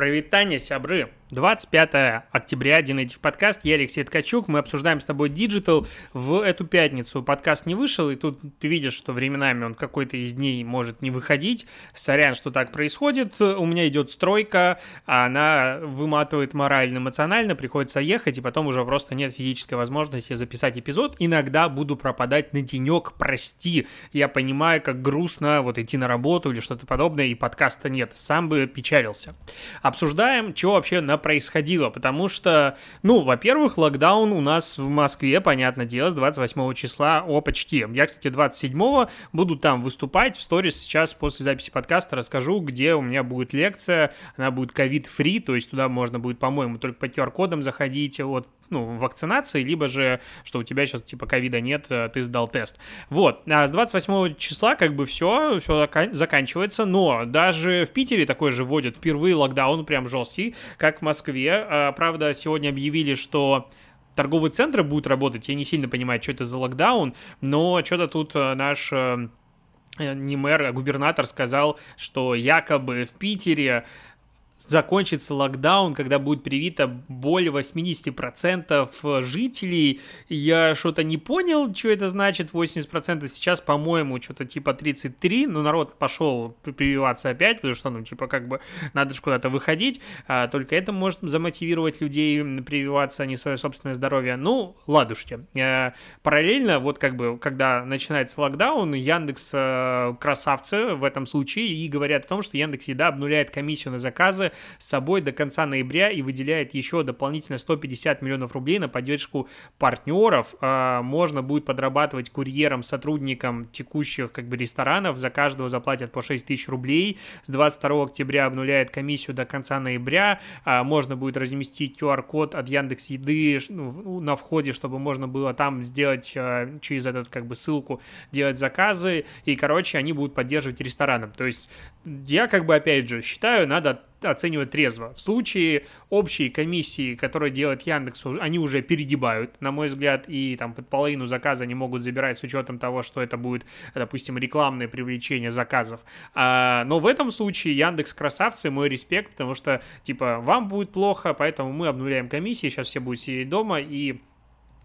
Прывітанне, сябры! 25 октября, DNative подкаст, я Алексей Ткачук, мы обсуждаем с тобой digital в эту пятницу. Подкаст не вышел, и тут ты видишь, что временами он какой-то из дней может не выходить. Сорян, что так происходит. У меня идет стройка, а она выматывает морально, эмоционально, приходится ехать, и потом уже просто нет физической возможности записать эпизод. Иногда буду пропадать на денек, прости. Я понимаю, как грустно вот идти на работу или что-то подобное, и подкаста нет. Сам бы печалился. Обсуждаем, что вообще на происходило, потому что, ну, во-первых, локдаун у нас в Москве, понятное дело, с 28 числа, опачки. Я, кстати, 27 буду там выступать, в сторис сейчас после записи подкаста расскажу, где у меня будет лекция, она будет ковид-фри, то есть туда можно будет, по-моему, только по QR-кодам заходить от ну, вакцинации, либо же, что у тебя сейчас типа ковида нет, э, ты сдал тест. Вот, а с 28 числа как бы все, все заканчивается, но даже в Питере такой же вводят впервые локдаун прям жесткий, как в Москве. А, правда, сегодня объявили, что торговые центры будут работать. Я не сильно понимаю, что это за локдаун, но что-то тут э, наш э, не мэр, а губернатор сказал, что якобы в Питере закончится локдаун, когда будет привито более 80% жителей. Я что-то не понял, что это значит, 80% сейчас, по-моему, что-то типа 33, но народ пошел прививаться опять, потому что, ну, типа, как бы надо же куда-то выходить, а только это может замотивировать людей прививаться, а не свое собственное здоровье. Ну, ладушки. Э, параллельно, вот как бы, когда начинается локдаун, Яндекс э, красавцы в этом случае и говорят о том, что Яндекс Еда обнуляет комиссию на заказы с собой до конца ноября и выделяет еще дополнительно 150 миллионов рублей на поддержку партнеров. А, можно будет подрабатывать курьером, сотрудникам текущих как бы ресторанов, за каждого заплатят по 6 тысяч рублей. С 22 октября обнуляет комиссию до конца ноября. А, можно будет разместить QR-код от Яндекс Еды ну, на входе, чтобы можно было там сделать а, через этот как бы ссылку делать заказы. И, короче, они будут поддерживать рестораны. То есть я как бы опять же считаю, надо оценивать трезво. В случае общей комиссии, которую делает Яндекс, они уже перегибают, на мой взгляд, и там под половину заказа они могут забирать с учетом того, что это будет, допустим, рекламное привлечение заказов. А, но в этом случае Яндекс красавцы, мой респект, потому что, типа, вам будет плохо, поэтому мы обнуляем комиссии, сейчас все будут сидеть дома и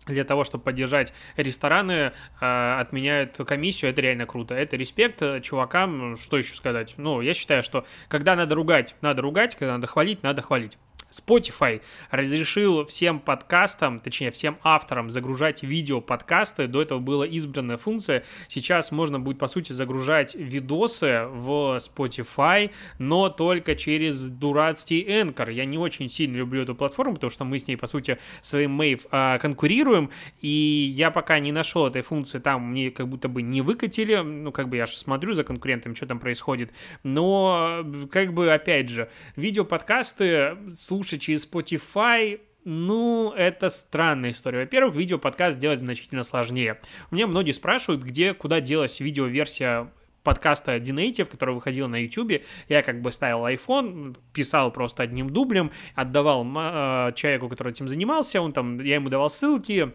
для того, чтобы поддержать рестораны, э, отменяют комиссию, это реально круто. Это респект э, чувакам, что еще сказать. Ну, я считаю, что когда надо ругать, надо ругать, когда надо хвалить, надо хвалить. Spotify разрешил всем подкастам, точнее всем авторам загружать видео подкасты. До этого была избранная функция. Сейчас можно будет, по сути, загружать видосы в Spotify, но только через дурацкий Anchor. Я не очень сильно люблю эту платформу, потому что мы с ней, по сути, своим Mave а, конкурируем, и я пока не нашел этой функции, там мне как будто бы не выкатили, ну, как бы я же смотрю за конкурентами, что там происходит, но, как бы, опять же, видео-подкасты слушать слушать через Spotify, ну, это странная история. Во-первых, видео-подкаст делать значительно сложнее. У меня многие спрашивают, где, куда делась видеоверсия подкаста Dinative, который выходил на YouTube, я как бы ставил iPhone, писал просто одним дублем, отдавал э, человеку, который этим занимался, он там, я ему давал ссылки,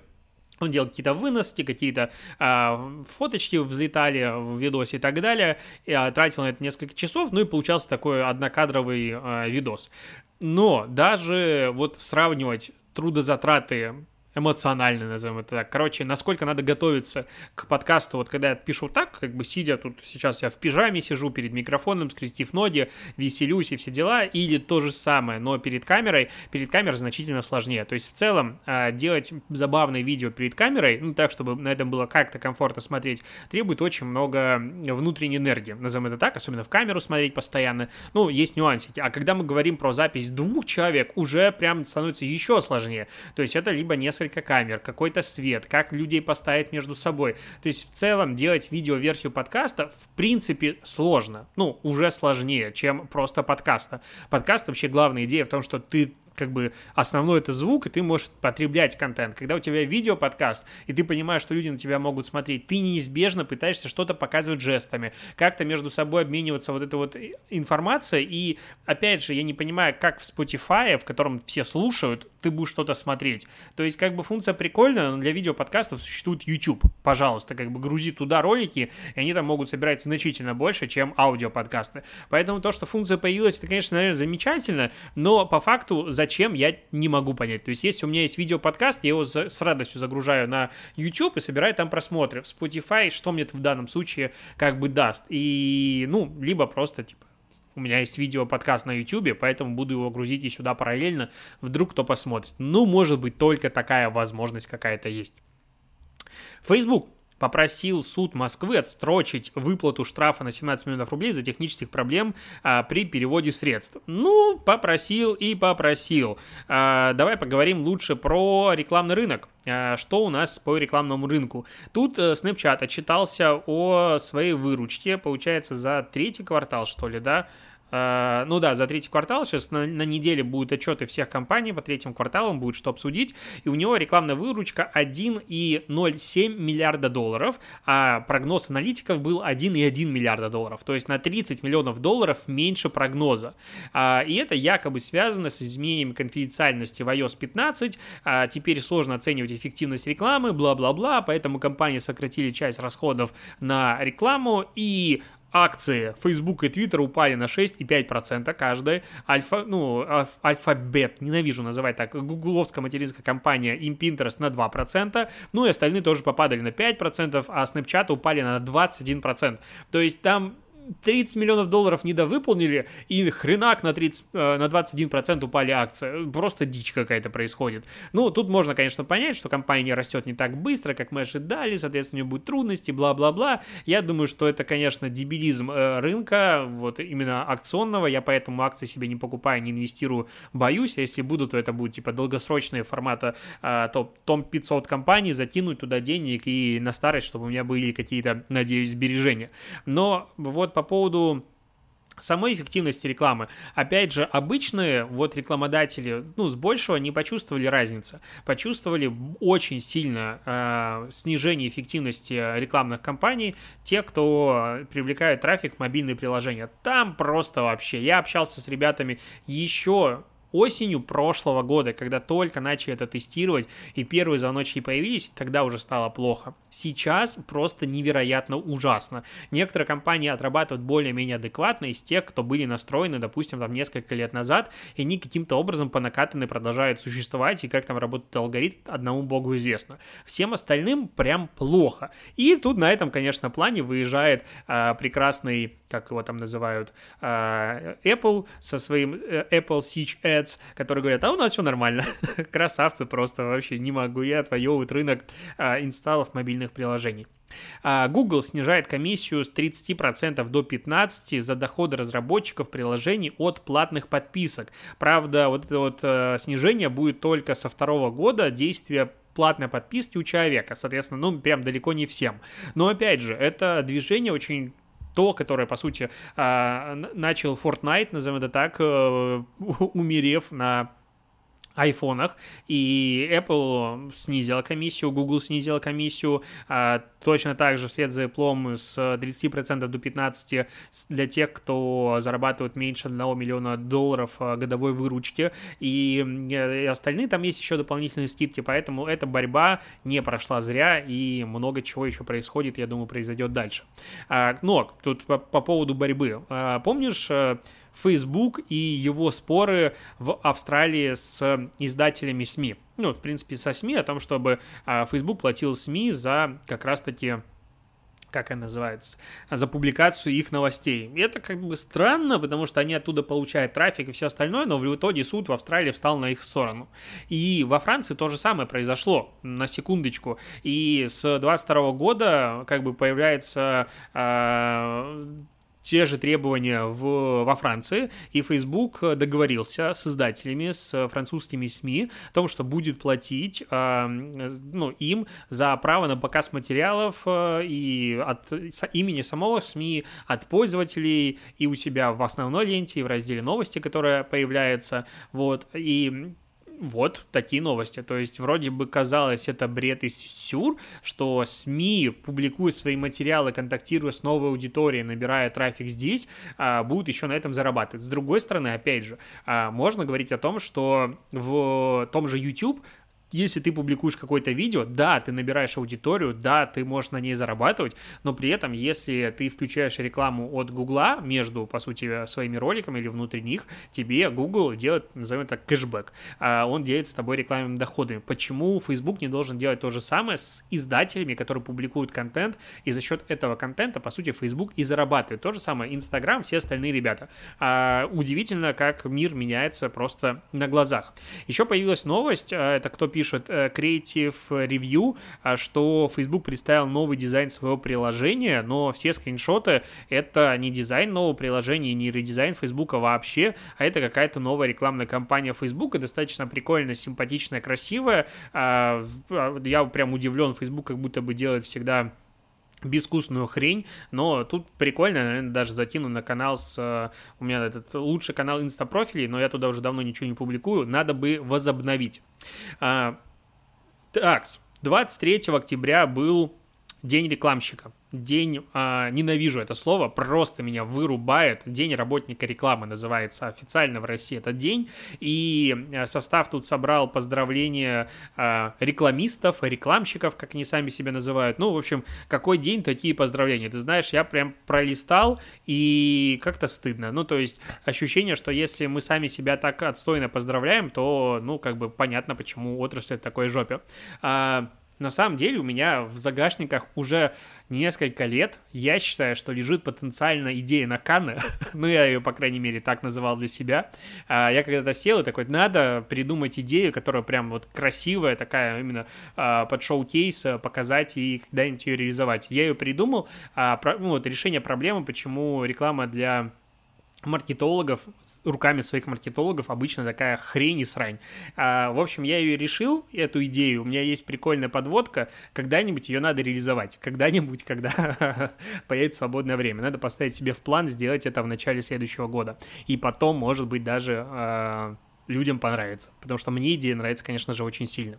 он делал какие-то выноски, какие-то э, фоточки взлетали в видосе и так далее. Я тратил на это несколько часов, ну и получался такой однокадровый э, видос. Но даже вот сравнивать трудозатраты эмоционально, назовем это так. Короче, насколько надо готовиться к подкасту. Вот когда я пишу так, как бы сидя тут сейчас я в пижаме сижу перед микрофоном, скрестив ноги, веселюсь и все дела, или то же самое, но перед камерой, перед камерой значительно сложнее. То есть в целом а, делать забавное видео перед камерой, ну так, чтобы на этом было как-то комфортно смотреть, требует очень много внутренней энергии, назовем это так, особенно в камеру смотреть постоянно. Ну, есть нюансики. А когда мы говорим про запись двух человек, уже прям становится еще сложнее. То есть это либо несколько несколько камер, какой-то свет, как людей поставить между собой. То есть в целом делать видеоверсию подкаста в принципе сложно. Ну, уже сложнее, чем просто подкаста. Подкаст вообще главная идея в том, что ты как бы основной это звук, и ты можешь потреблять контент. Когда у тебя видео-подкаст, и ты понимаешь, что люди на тебя могут смотреть, ты неизбежно пытаешься что-то показывать жестами, как-то между собой обмениваться вот этой вот информацией, и, опять же, я не понимаю, как в Spotify, в котором все слушают, ты будешь что-то смотреть. То есть, как бы функция прикольная, но для видео-подкастов существует YouTube. Пожалуйста, как бы грузи туда ролики, и они там могут собирать значительно больше, чем аудиоподкасты. Поэтому то, что функция появилась, это, конечно, наверное, замечательно, но по факту зачем, я не могу понять. То есть, если у меня есть видео-подкаст, я его с радостью загружаю на YouTube и собираю там просмотры. В Spotify что мне это в данном случае как бы даст? И, ну, либо просто, типа, у меня есть видео-подкаст на YouTube, поэтому буду его грузить и сюда параллельно, вдруг кто посмотрит. Ну, может быть, только такая возможность какая-то есть. Facebook попросил суд Москвы отстрочить выплату штрафа на 17 миллионов рублей за технических проблем а, при переводе средств. Ну, попросил и попросил. А, давай поговорим лучше про рекламный рынок. А, что у нас по рекламному рынку? Тут а, Snapchat отчитался о своей выручке, получается, за третий квартал, что ли, да? Uh, ну да, за третий квартал сейчас на, на неделе будут отчеты всех компаний по третьим кварталам, будет что обсудить, и у него рекламная выручка 1,07 миллиарда долларов, а прогноз аналитиков был 1,1 миллиарда долларов, то есть на 30 миллионов долларов меньше прогноза. Uh, и это якобы связано с изменением конфиденциальности в iOS 15, uh, теперь сложно оценивать эффективность рекламы, бла-бла-бла, поэтому компании сократили часть расходов на рекламу, и акции Facebook и Twitter упали на 6,5% каждая. Альфа, ну, Альфабет, ненавижу называть так, гугловская материнская компания им Pinterest на 2%, ну и остальные тоже попадали на 5%, а Snapchat упали на 21%. То есть там 30 миллионов долларов недовыполнили, и хренак на, 30, э, на 21% упали акции. Просто дичь какая-то происходит. Ну, тут можно, конечно, понять, что компания растет не так быстро, как мы ожидали, соответственно, у нее будут трудности, бла-бла-бла. Я думаю, что это, конечно, дебилизм э, рынка, вот именно акционного, я поэтому акции себе не покупаю, не инвестирую, боюсь, а если буду, то это будет типа долгосрочные формата э, топ 500 компаний, закинуть туда денег и на старость, чтобы у меня были какие-то, надеюсь, сбережения. Но вот по поводу самой эффективности рекламы. Опять же, обычные вот рекламодатели, ну, с большего не почувствовали разницы. Почувствовали очень сильно э, снижение эффективности рекламных кампаний те, кто привлекают трафик в мобильные приложения. Там просто вообще. Я общался с ребятами еще осенью прошлого года, когда только начали это тестировать, и первые звоночки появились, тогда уже стало плохо. Сейчас просто невероятно ужасно. Некоторые компании отрабатывают более-менее адекватно из тех, кто были настроены, допустим, там несколько лет назад, и они каким-то образом по накатанной продолжают существовать, и как там работает алгоритм, одному богу известно. Всем остальным прям плохо. И тут на этом, конечно, плане выезжает а, прекрасный, как его там называют, а, Apple со своим а, Apple Siege Ads, которые говорят, а у нас все нормально. Красавцы просто вообще не могу я отвоевывать рынок а, инсталлов мобильных приложений. А, Google снижает комиссию с 30% до 15% за доходы разработчиков приложений от платных подписок. Правда, вот это вот э, снижение будет только со второго года действия платной подписки у человека, соответственно, ну, прям далеко не всем. Но, опять же, это движение очень то, которое, по сути, а, начал Fortnite, назовем это так, э, умерев на айфонах, и Apple снизила комиссию, Google снизила комиссию, а, точно так же вслед за Apple с 30% до 15% для тех, кто зарабатывает меньше 1 миллиона долларов а, годовой выручки, и, остальные там есть еще дополнительные скидки, поэтому эта борьба не прошла зря, и много чего еще происходит, я думаю, произойдет дальше. А, но тут по поводу борьбы. А, помнишь э, Facebook и его споры в Австралии с издателями СМИ. Ну, в принципе, со СМИ о том, чтобы а, Facebook платил СМИ за как раз-таки как она называется, за публикацию их новостей. И это как бы странно, потому что они оттуда получают трафик и все остальное, но в итоге суд в Австралии встал на их сторону. И во Франции то же самое произошло, на секундочку. И с 22 года как бы появляется э, те же требования в, во Франции, и Facebook договорился с издателями, с французскими СМИ о том, что будет платить э, ну, им за право на показ материалов э, и от имени самого СМИ, от пользователей и у себя в основной ленте, и в разделе новости, которая появляется, вот, и вот такие новости. То есть вроде бы казалось это бред и сюр, что СМИ, публикуя свои материалы, контактируя с новой аудиторией, набирая трафик здесь, а, будут еще на этом зарабатывать. С другой стороны, опять же, а, можно говорить о том, что в том же YouTube если ты публикуешь какое-то видео, да, ты набираешь аудиторию, да, ты можешь на ней зарабатывать, но при этом, если ты включаешь рекламу от Гугла между, по сути, своими роликами или внутри них, тебе Google делает, назовем это, кэшбэк. А он делится с тобой рекламными доходами. Почему Facebook не должен делать то же самое с издателями, которые публикуют контент, и за счет этого контента, по сути, Facebook и зарабатывает. То же самое Instagram, все остальные ребята. А, удивительно, как мир меняется просто на глазах. Еще появилась новость, а, это кто пишет пишет э, Creative Review, а, что Facebook представил новый дизайн своего приложения, но все скриншоты — это не дизайн нового приложения, не редизайн Facebook вообще, а это какая-то новая рекламная кампания Facebook, достаточно прикольная, симпатичная, красивая. А, а, я прям удивлен, Facebook как будто бы делает всегда безвкусную хрень, но тут прикольно, наверное, даже закину на канал с... Э, у меня этот лучший канал инстапрофилей, но я туда уже давно ничего не публикую, надо бы возобновить. А, такс, 23 октября был День рекламщика день, а, ненавижу это слово, просто меня вырубает. День работника рекламы называется официально в России этот день. И а, состав тут собрал поздравления а, рекламистов, рекламщиков, как они сами себя называют. Ну, в общем, какой день, такие поздравления. Ты знаешь, я прям пролистал, и как-то стыдно. Ну, то есть ощущение, что если мы сами себя так отстойно поздравляем, то, ну, как бы понятно, почему отрасль в такой жопе. А, на самом деле у меня в загашниках уже несколько лет, я считаю, что лежит потенциально идея на Канны, ну, я ее, по крайней мере, так называл для себя. А, я когда-то сел и такой, надо придумать идею, которая прям вот красивая, такая именно а, под шоу-кейс, а, показать и когда-нибудь ее реализовать. Я ее придумал, ну, вот решение проблемы, почему реклама для маркетологов, руками своих маркетологов обычно такая хрень и срань. А, в общем, я ее решил, эту идею, у меня есть прикольная подводка, когда-нибудь ее надо реализовать, когда-нибудь, когда появится свободное время. Надо поставить себе в план сделать это в начале следующего года. И потом, может быть, даже... Людям понравится. Потому что мне идея нравится, конечно же, очень сильно.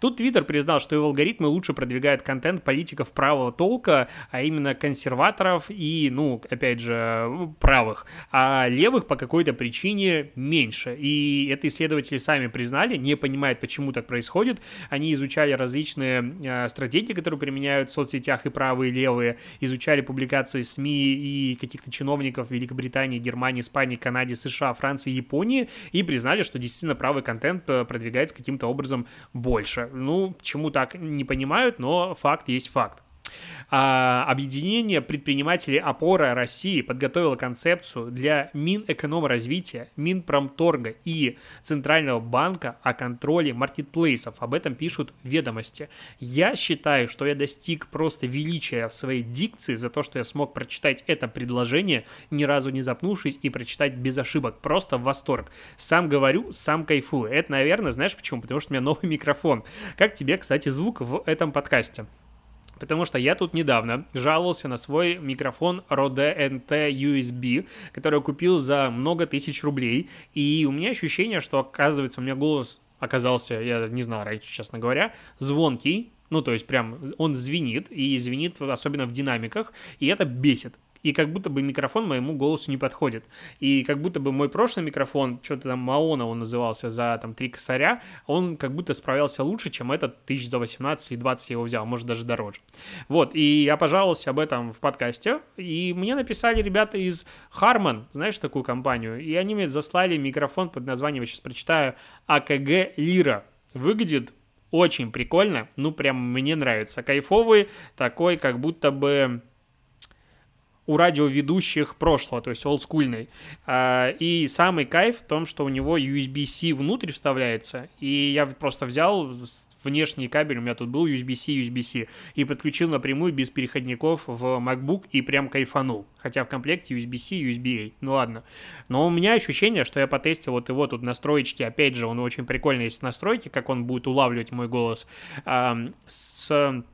Тут Твиттер признал, что его алгоритмы лучше продвигают контент политиков правого толка, а именно консерваторов и, ну, опять же, правых, а левых по какой-то причине меньше. И это исследователи сами признали, не понимают, почему так происходит. Они изучали различные э, стратегии, которые применяют в соцсетях и правые, и левые, изучали публикации СМИ и каких-то чиновников Великобритании, Германии, Испании, Канаде, США, Франции, Японии и признали, что действительно правый контент э, продвигается каким-то образом больше. Ну, чему так не понимают, но факт есть факт. А, объединение предпринимателей «Опора России» подготовило концепцию для Минэкономразвития, Минпромторга и Центрального банка о контроле маркетплейсов. Об этом пишут ведомости. Я считаю, что я достиг просто величия в своей дикции за то, что я смог прочитать это предложение, ни разу не запнувшись, и прочитать без ошибок. Просто восторг. Сам говорю, сам кайфую. Это, наверное, знаешь почему? Потому что у меня новый микрофон. Как тебе, кстати, звук в этом подкасте? Потому что я тут недавно жаловался на свой микрофон Rode NT USB, который купил за много тысяч рублей. И у меня ощущение, что, оказывается, у меня голос оказался, я не знал раньше, честно говоря, звонкий, ну, то есть прям он звенит, и звенит особенно в динамиках, и это бесит и как будто бы микрофон моему голосу не подходит. И как будто бы мой прошлый микрофон, что-то там Маона он назывался за там три косаря, он как будто справился лучше, чем этот тысяч за 18 или 20 я его взял, может даже дороже. Вот, и я пожаловался об этом в подкасте, и мне написали ребята из Harman, знаешь такую компанию, и они мне заслали микрофон под названием, я сейчас прочитаю, АКГ Лира. Выглядит очень прикольно, ну прям мне нравится. Кайфовый, такой как будто бы у радиоведущих прошлого, то есть олдскульный. А, и самый кайф в том, что у него USB-C внутрь вставляется, и я просто взял внешний кабель, у меня тут был USB-C, USB-C, и подключил напрямую без переходников в MacBook и прям кайфанул. Хотя в комплекте USB-C, USB-A. Ну ладно. Но у меня ощущение, что я потестил вот его тут настроечки, опять же, он очень прикольный есть настройки, как он будет улавливать мой голос, с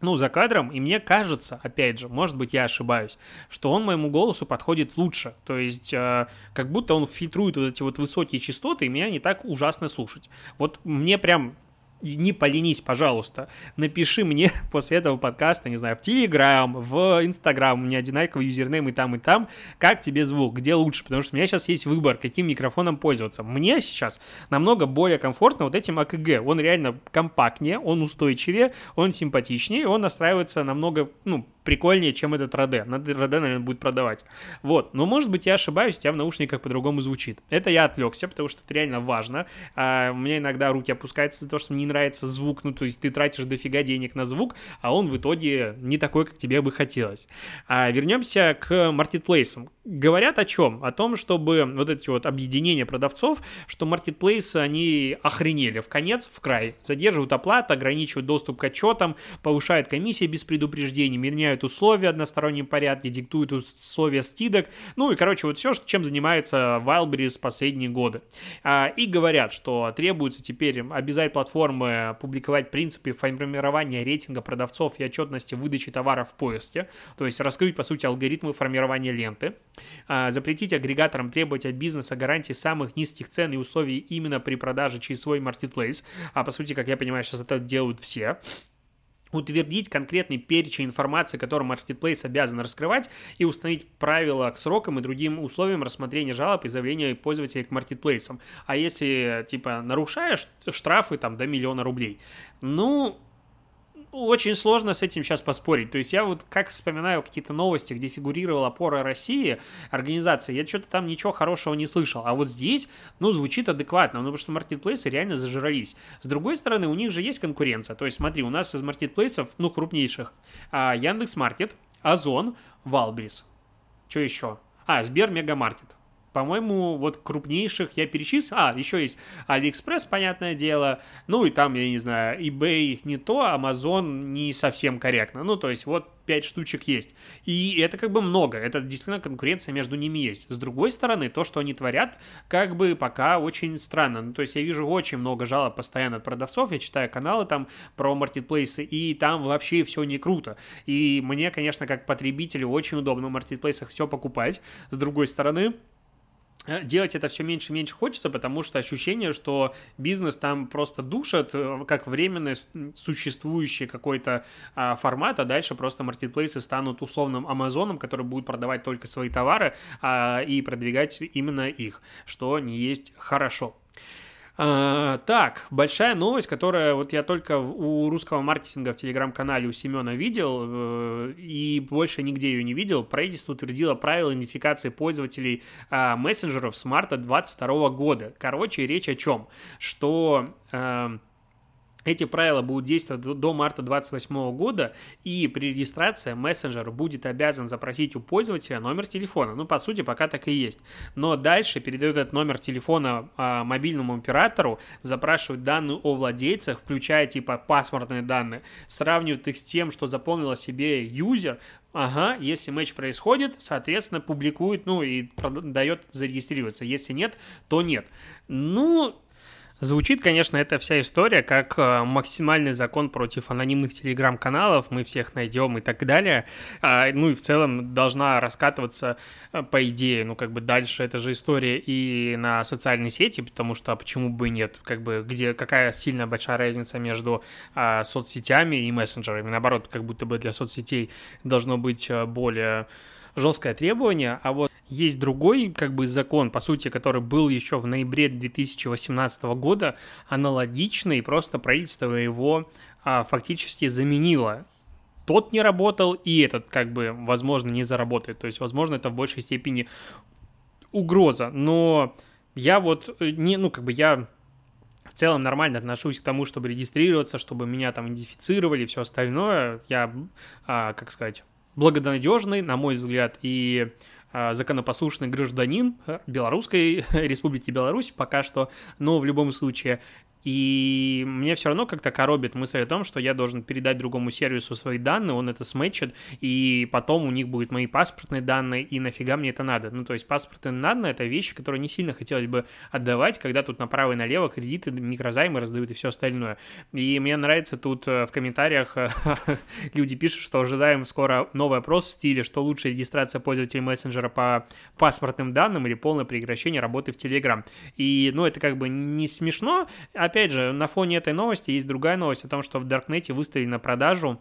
ну, за кадром, и мне кажется, опять же, может быть, я ошибаюсь, что он моему голосу подходит лучше. То есть, э, как будто он фильтрует вот эти вот высокие частоты, и меня не так ужасно слушать. Вот мне прям не поленись, пожалуйста, напиши мне после этого подкаста, не знаю, в Телеграм, в Инстаграм, у меня одинаковый юзернейм и там, и там, как тебе звук, где лучше, потому что у меня сейчас есть выбор, каким микрофоном пользоваться. Мне сейчас намного более комфортно вот этим АКГ, он реально компактнее, он устойчивее, он симпатичнее, он настраивается намного, ну, прикольнее, чем этот Роде. Надо Роде, наверное, будет продавать. Вот. Но, может быть, я ошибаюсь, у тебя в наушниках по-другому звучит. Это я отвлекся, потому что это реально важно. А, у меня иногда руки опускаются за то, что мне не нравится звук. Ну, то есть ты тратишь дофига денег на звук, а он в итоге не такой, как тебе бы хотелось. А, вернемся к маркетплейсам. Говорят о чем? О том, чтобы вот эти вот объединения продавцов, что маркетплейсы, они охренели в конец, в край. Задерживают оплату, ограничивают доступ к отчетам, повышают комиссии без предупреждений, меняют диктуют условия в одностороннем порядке, диктуют условия скидок, ну и, короче, вот все, чем занимается Wildberries последние годы. А, и говорят, что требуется теперь обязать платформы публиковать принципы формирования рейтинга продавцов и отчетности выдачи товаров в поиске, то есть раскрыть, по сути, алгоритмы формирования ленты, а, запретить агрегаторам требовать от бизнеса гарантии самых низких цен и условий именно при продаже через свой маркетплейс, а по сути, как я понимаю, сейчас это делают все, утвердить конкретный перечень информации, которую Marketplace обязан раскрывать, и установить правила к срокам и другим условиям рассмотрения жалоб и заявления пользователей к маркетплейсам. А если, типа, нарушаешь, штрафы там до миллиона рублей. Ну, очень сложно с этим сейчас поспорить. То есть я вот как вспоминаю какие-то новости, где фигурировала опора России, организация, я что-то там ничего хорошего не слышал. А вот здесь, ну, звучит адекватно, ну, потому что маркетплейсы реально зажрались. С другой стороны, у них же есть конкуренция. То есть смотри, у нас из маркетплейсов, ну, крупнейших, а, Яндекс.Маркет, Озон, Wildberries. Что еще? А, Сбер Мегамаркет. По-моему, вот крупнейших я перечислил. А, еще есть Алиэкспресс, понятное дело. Ну и там, я не знаю, eBay не то, Amazon не совсем корректно. Ну, то есть вот 5 штучек есть. И это как бы много. Это действительно конкуренция между ними есть. С другой стороны, то, что они творят, как бы пока очень странно. Ну, то есть я вижу очень много жалоб постоянно от продавцов. Я читаю каналы там про маркетплейсы, и там вообще все не круто. И мне, конечно, как потребителю очень удобно в маркетплейсах все покупать. С другой стороны, делать это все меньше и меньше хочется, потому что ощущение, что бизнес там просто душат, э, как временный существующий какой-то а, формат, а дальше просто маркетплейсы станут условным Амазоном, который будет продавать только свои товары а, и продвигать именно их, что не есть хорошо. А, так, большая новость, которая вот я только у русского маркетинга в телеграм-канале у Семена видел э, и больше нигде ее не видел. Правительство утвердило правила идентификации пользователей э, мессенджеров с марта 2022 года. Короче, речь о чем? Что э, эти правила будут действовать до марта 2028 года, и при регистрации мессенджер будет обязан запросить у пользователя номер телефона. Ну, по сути, пока так и есть. Но дальше передает этот номер телефона а, мобильному оператору, запрашивает данные о владельцах, включая типа паспортные данные, сравнивает их с тем, что заполнил о себе юзер, Ага, если матч происходит, соответственно, публикует, ну и дает зарегистрироваться. Если нет, то нет. Ну, Звучит, конечно, эта вся история как э, максимальный закон против анонимных телеграм-каналов, мы всех найдем и так далее. А, ну и в целом должна раскатываться, э, по идее, ну как бы дальше эта же история и на социальные сети, потому что а почему бы и нет, как бы где какая сильная большая разница между а, соцсетями и мессенджерами. Наоборот, как будто бы для соцсетей должно быть э, более жесткое требование, а вот есть другой как бы закон, по сути, который был еще в ноябре 2018 года, аналогичный, просто правительство его а, фактически заменило тот не работал, и этот, как бы, возможно, не заработает. То есть, возможно, это в большей степени угроза. Но я вот э, не, ну, как бы я в целом нормально отношусь к тому, чтобы регистрироваться, чтобы меня там идентифицировали и все остальное. Я, а, как сказать, благонадежный, на мой взгляд, и законопослушный гражданин Белорусской Республики Беларусь пока что, но в любом случае и мне все равно как-то коробит мысль о том, что я должен передать другому сервису свои данные, он это сметчит, и потом у них будут мои паспортные данные, и нафига мне это надо? Ну, то есть паспортные данные — это вещи, которые не сильно хотелось бы отдавать, когда тут направо и налево кредиты, микрозаймы раздают и все остальное. И мне нравится тут э, в комментариях люди пишут, что ожидаем скоро новый опрос в стиле, что лучше регистрация пользователей мессенджера по паспортным данным или полное прекращение работы в Telegram. И, ну, это как бы не смешно, опять опять же, на фоне этой новости есть другая новость о том, что в Даркнете выставили на продажу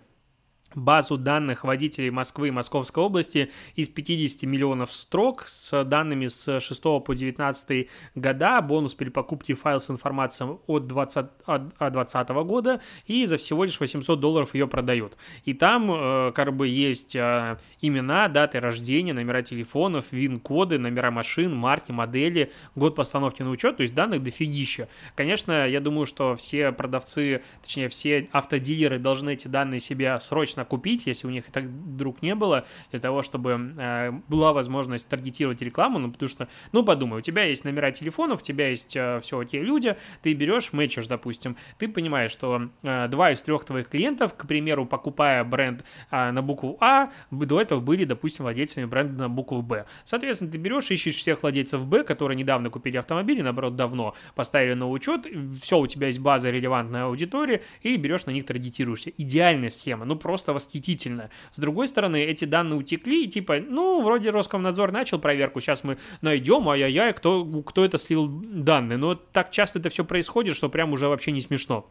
базу данных водителей Москвы и Московской области из 50 миллионов строк с данными с 6 по 19 года, бонус при покупке файл с информацией от 20, от 20 года, и за всего лишь 800 долларов ее продают. И там э, как бы есть э, имена, даты рождения, номера телефонов, вин-коды, номера машин, марки, модели, год постановки на учет, то есть данных дофигища. Конечно, я думаю, что все продавцы, точнее все автодилеры должны эти данные себе срочно купить, если у них так вдруг не было, для того, чтобы э, была возможность таргетировать рекламу, ну, потому что, ну, подумай, у тебя есть номера телефонов, у тебя есть э, все окей люди, ты берешь, мэчишь, допустим, ты понимаешь, что э, два из трех твоих клиентов, к примеру, покупая бренд на букву А, до этого были, допустим, владельцами бренда на букву Б. Соответственно, ты берешь, ищешь всех владельцев Б, которые недавно купили автомобили, наоборот, давно поставили на учет, все, у тебя есть база релевантной аудитории, и берешь на них таргетируешься. Идеальная схема, ну, просто восхитительно. С другой стороны, эти данные утекли, и типа, ну, вроде Роскомнадзор начал проверку, сейчас мы найдем, ай-яй-яй, кто, кто это слил данные. Но так часто это все происходит, что прям уже вообще не смешно.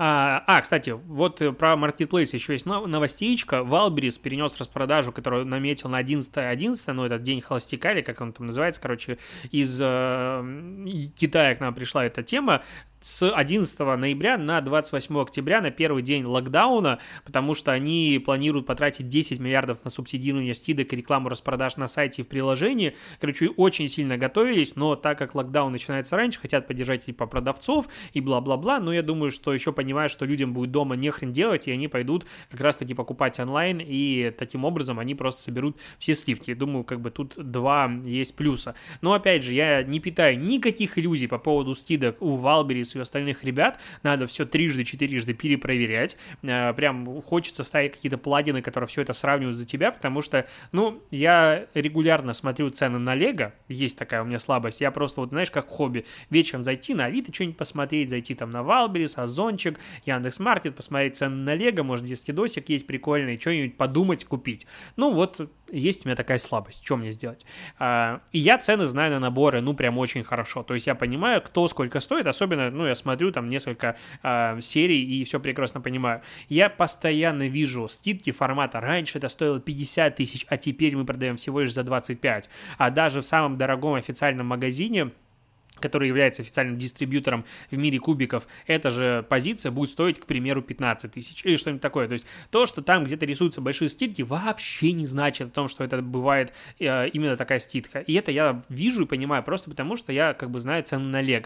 А, а, кстати, вот про Marketplace еще есть новостеечка. Валберис перенес распродажу, которую наметил на 11.11, 11, ну, этот день холостяка, или как он там называется, короче, из э, Китая к нам пришла эта тема с 11 ноября на 28 октября, на первый день локдауна, потому что они планируют потратить 10 миллиардов на субсидирование стидок и рекламу распродаж на сайте и в приложении. Короче, очень сильно готовились, но так как локдаун начинается раньше, хотят поддержать типа продавцов и бла-бла-бла, но я думаю, что еще понимают, что людям будет дома нехрен делать, и они пойдут как раз-таки покупать онлайн, и таким образом они просто соберут все сливки. Думаю, как бы тут два есть плюса. Но опять же, я не питаю никаких иллюзий по поводу скидок у Wildberries Яндекс и остальных ребят надо все трижды, четырежды перепроверять. Э, прям хочется ставить какие-то плагины, которые все это сравнивают за тебя, потому что, ну, я регулярно смотрю цены на Лего, есть такая у меня слабость, я просто, вот, знаешь, как хобби, вечером зайти на Авито что-нибудь посмотреть, зайти там на Wildberries, Озончик, Яндекс.Маркет, посмотреть цены на Лего, может, здесь скидосик есть прикольный, что-нибудь подумать, купить. Ну, вот есть у меня такая слабость, что мне сделать? А, и я цены знаю на наборы, ну, прям очень хорошо, то есть я понимаю, кто сколько стоит, особенно, ну, я смотрю там несколько э, серий и все прекрасно понимаю. Я постоянно вижу скидки формата. Раньше это стоило 50 тысяч, а теперь мы продаем всего лишь за 25. А даже в самом дорогом официальном магазине который является официальным дистрибьютором в мире кубиков, эта же позиция будет стоить, к примеру, 15 тысяч или что-нибудь такое. То есть то, что там где-то рисуются большие скидки, вообще не значит о том, что это бывает э, именно такая скидка. И это я вижу и понимаю просто потому, что я как бы знаю цену на Лего.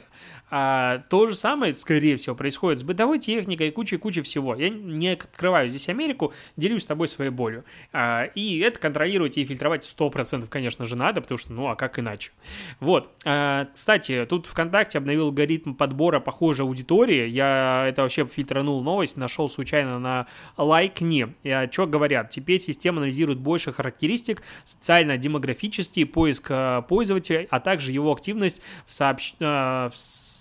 А то же самое, скорее всего, происходит с бытовой техникой и кучей-кучей всего. Я не открываю здесь Америку, делюсь с тобой своей болью. А, и это контролировать и фильтровать 100%, конечно же, надо, потому что, ну, а как иначе? Вот. А, кстати, Тут ВКонтакте обновил алгоритм подбора похожей аудитории. Я это вообще фильтранул новость, нашел случайно на лайкни. Что говорят? Теперь система анализирует больше характеристик, социально-демографический поиск э, пользователя, а также его активность в, сообщ... Э, в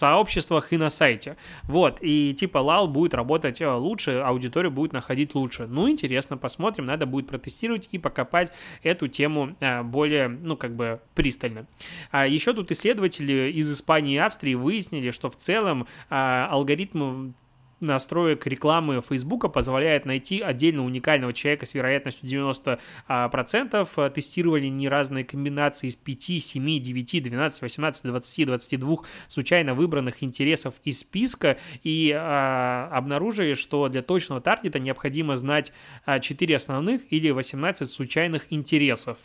сообществах и на сайте. Вот, и типа лал будет работать э, лучше, аудитория будет находить лучше. Ну, интересно, посмотрим, надо будет протестировать и покопать эту тему э, более, ну, как бы пристально. А еще тут исследователи из Испании и Австрии выяснили, что в целом а, алгоритм настроек рекламы Фейсбука позволяет найти отдельно уникального человека с вероятностью 90%. А, Тестировали не разные комбинации из 5, 7, 9, 12, 18, 20, 22 случайно выбранных интересов из списка и а, обнаружили, что для точного таргета необходимо знать а, 4 основных или 18 случайных интересов.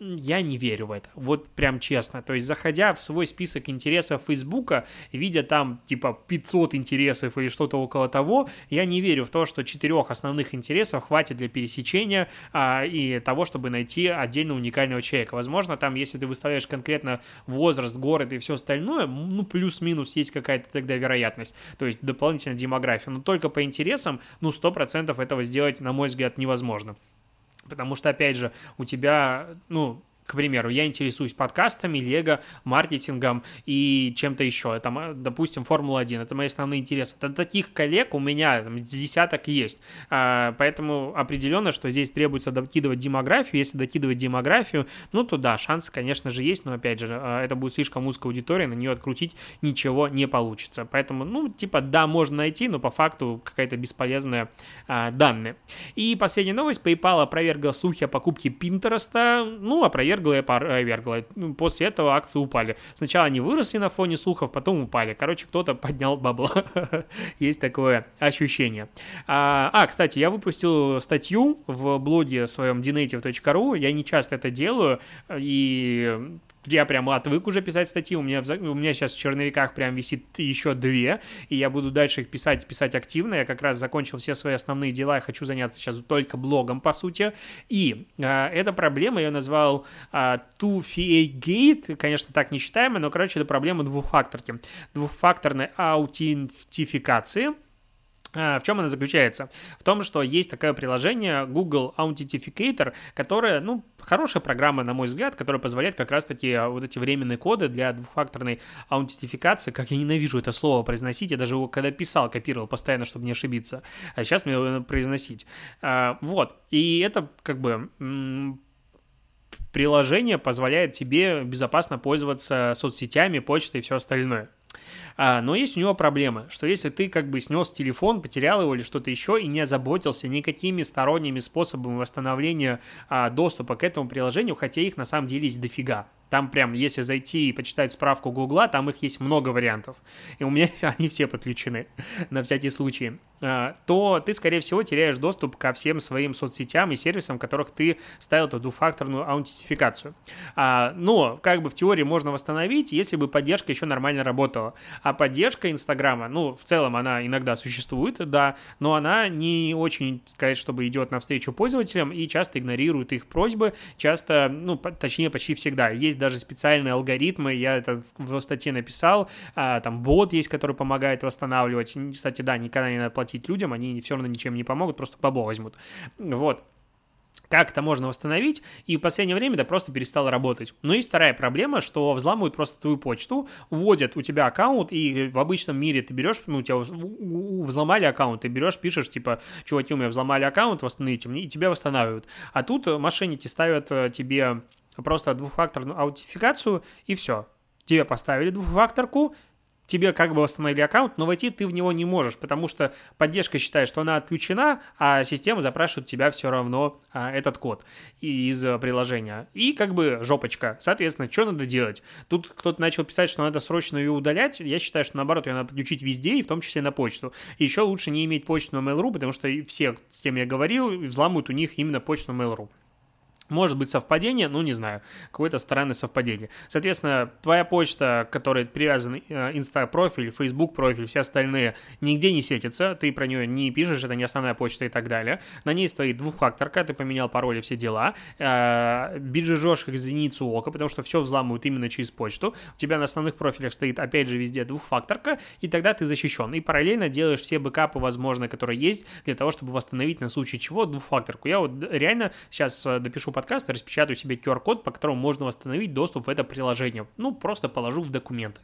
Я не верю в это. Вот прям честно. То есть, заходя в свой список интересов Фейсбука, видя там типа 500 интересов или что-то около того, я не верю в то, что четырех основных интересов хватит для пересечения а, и того, чтобы найти отдельно уникального человека. Возможно, там, если ты выставляешь конкретно возраст, город и все остальное, ну, плюс-минус есть какая-то тогда вероятность. То есть, дополнительная демография. Но только по интересам, ну, 100% этого сделать, на мой взгляд, невозможно. Потому что, опять же, у тебя, ну, к примеру, я интересуюсь подкастами, лего, маркетингом и чем-то еще. Там, допустим, Формула-1. Это мои основные интересы. Это таких коллег у меня там, десяток есть. А, поэтому определенно, что здесь требуется докидывать демографию. Если докидывать демографию, ну, то да, шансы, конечно же, есть. Но, опять же, а, это будет слишком узкая аудитория, на нее открутить ничего не получится. Поэтому, ну, типа, да, можно найти, но по факту какая-то бесполезная а, данные. И последняя новость. PayPal опровергла слухи о покупке Pinterest. Ну, опроверг опровергла и опровергла. Ну, после этого акции упали. Сначала они выросли на фоне слухов, потом упали. Короче, кто-то поднял бабла. Есть такое ощущение. А, а, кстати, я выпустил статью в блоге своем dnative.ru. Я не часто это делаю, и я прям отвык уже писать статьи, у меня, у меня сейчас в черновиках прям висит еще две, и я буду дальше их писать, писать активно, я как раз закончил все свои основные дела, я хочу заняться сейчас только блогом, по сути, и а, эта проблема я назвал а, Two-FA Gate, конечно, так не считаемая, но, короче, это проблема двухфакторки, двухфакторной аутентификации, в чем она заключается? В том, что есть такое приложение Google Authenticator, которое, ну, хорошая программа, на мой взгляд, которая позволяет как раз-таки а, вот эти временные коды для двухфакторной аутентификации, как я ненавижу это слово произносить, я даже его когда писал, копировал постоянно, чтобы не ошибиться, а сейчас мне его произносить. А, вот, и это как бы приложение позволяет тебе безопасно пользоваться соцсетями, почтой и все остальное. А, но есть у него проблема, что если ты как бы снес телефон, потерял его или что-то еще и не озаботился никакими сторонними способами восстановления а, доступа к этому приложению, хотя их на самом деле есть дофига. Там прям, если зайти и почитать справку Гугла, там их есть много вариантов. И у меня они все подключены на всякий случай. А, то ты, скорее всего, теряешь доступ ко всем своим соцсетям и сервисам, в которых ты ставил эту двухфакторную аутентификацию. А, но, как бы в теории можно восстановить, если бы поддержка еще нормально работала. А поддержка Инстаграма, ну, в целом она иногда существует, да, но она не очень, сказать, чтобы идет навстречу пользователям и часто игнорирует их просьбы, часто, ну, точнее, почти всегда. Есть даже специальные алгоритмы, я это в статье написал, а, там бот есть, который помогает восстанавливать. Кстати, да, никогда не надо платить людям, они все равно ничем не помогут, просто бабло возьмут. Вот. Как это можно восстановить? И в последнее время это просто перестало работать. Но есть вторая проблема, что взламывают просто твою почту, вводят у тебя аккаунт, и в обычном мире ты берешь, ну, у тебя взломали аккаунт, ты берешь, пишешь, типа, чуваки, у меня взломали аккаунт, восстановите мне, и тебя восстанавливают. А тут мошенники ставят э, тебе просто двухфакторную аутентификацию, и все. Тебе поставили двухфакторку, тебе как бы восстановили аккаунт, но войти ты в него не можешь, потому что поддержка считает, что она отключена, а система запрашивает тебя все равно а, этот код из приложения. И как бы жопочка. Соответственно, что надо делать? Тут кто-то начал писать, что надо срочно ее удалять. Я считаю, что наоборот, ее надо подключить везде, и в том числе на почту. И еще лучше не иметь почту на Mail.ru, потому что все, с кем я говорил, взламывают у них именно почту Mail.ru. Может быть совпадение, ну не знаю, какое-то странное совпадение. Соответственно, твоя почта, к которой привязан э, инста-профиль, Facebook-профиль, все остальные, нигде не светится, ты про нее не пишешь, это не основная почта и так далее. На ней стоит двухфакторка, ты поменял пароль и все дела. Э, бережешь их единицу ока, потому что все взламывают именно через почту. У тебя на основных профилях стоит, опять же, везде двухфакторка, и тогда ты защищен. И параллельно делаешь все бэкапы, возможно, которые есть, для того, чтобы восстановить на случай чего двухфакторку. Я вот реально сейчас э, допишу подкаста распечатаю себе QR-код, по которому можно восстановить доступ в это приложение. Ну, просто положу в документы.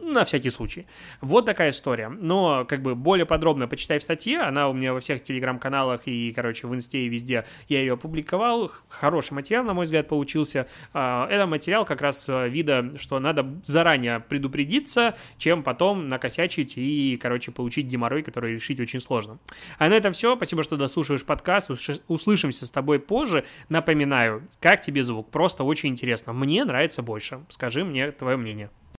На всякий случай. Вот такая история. Но, как бы, более подробно почитай в статье. Она у меня во всех телеграм-каналах и, короче, в инсте и везде я ее опубликовал. Хороший материал, на мой взгляд, получился. А, это материал как раз а, вида, что надо заранее предупредиться, чем потом накосячить и, короче, получить геморрой, который решить очень сложно. А на этом все. Спасибо, что дослушаешь подкаст. Услышимся с тобой позже. Напоминаю, как тебе звук? Просто очень интересно. Мне нравится больше. Скажи мне твое мнение.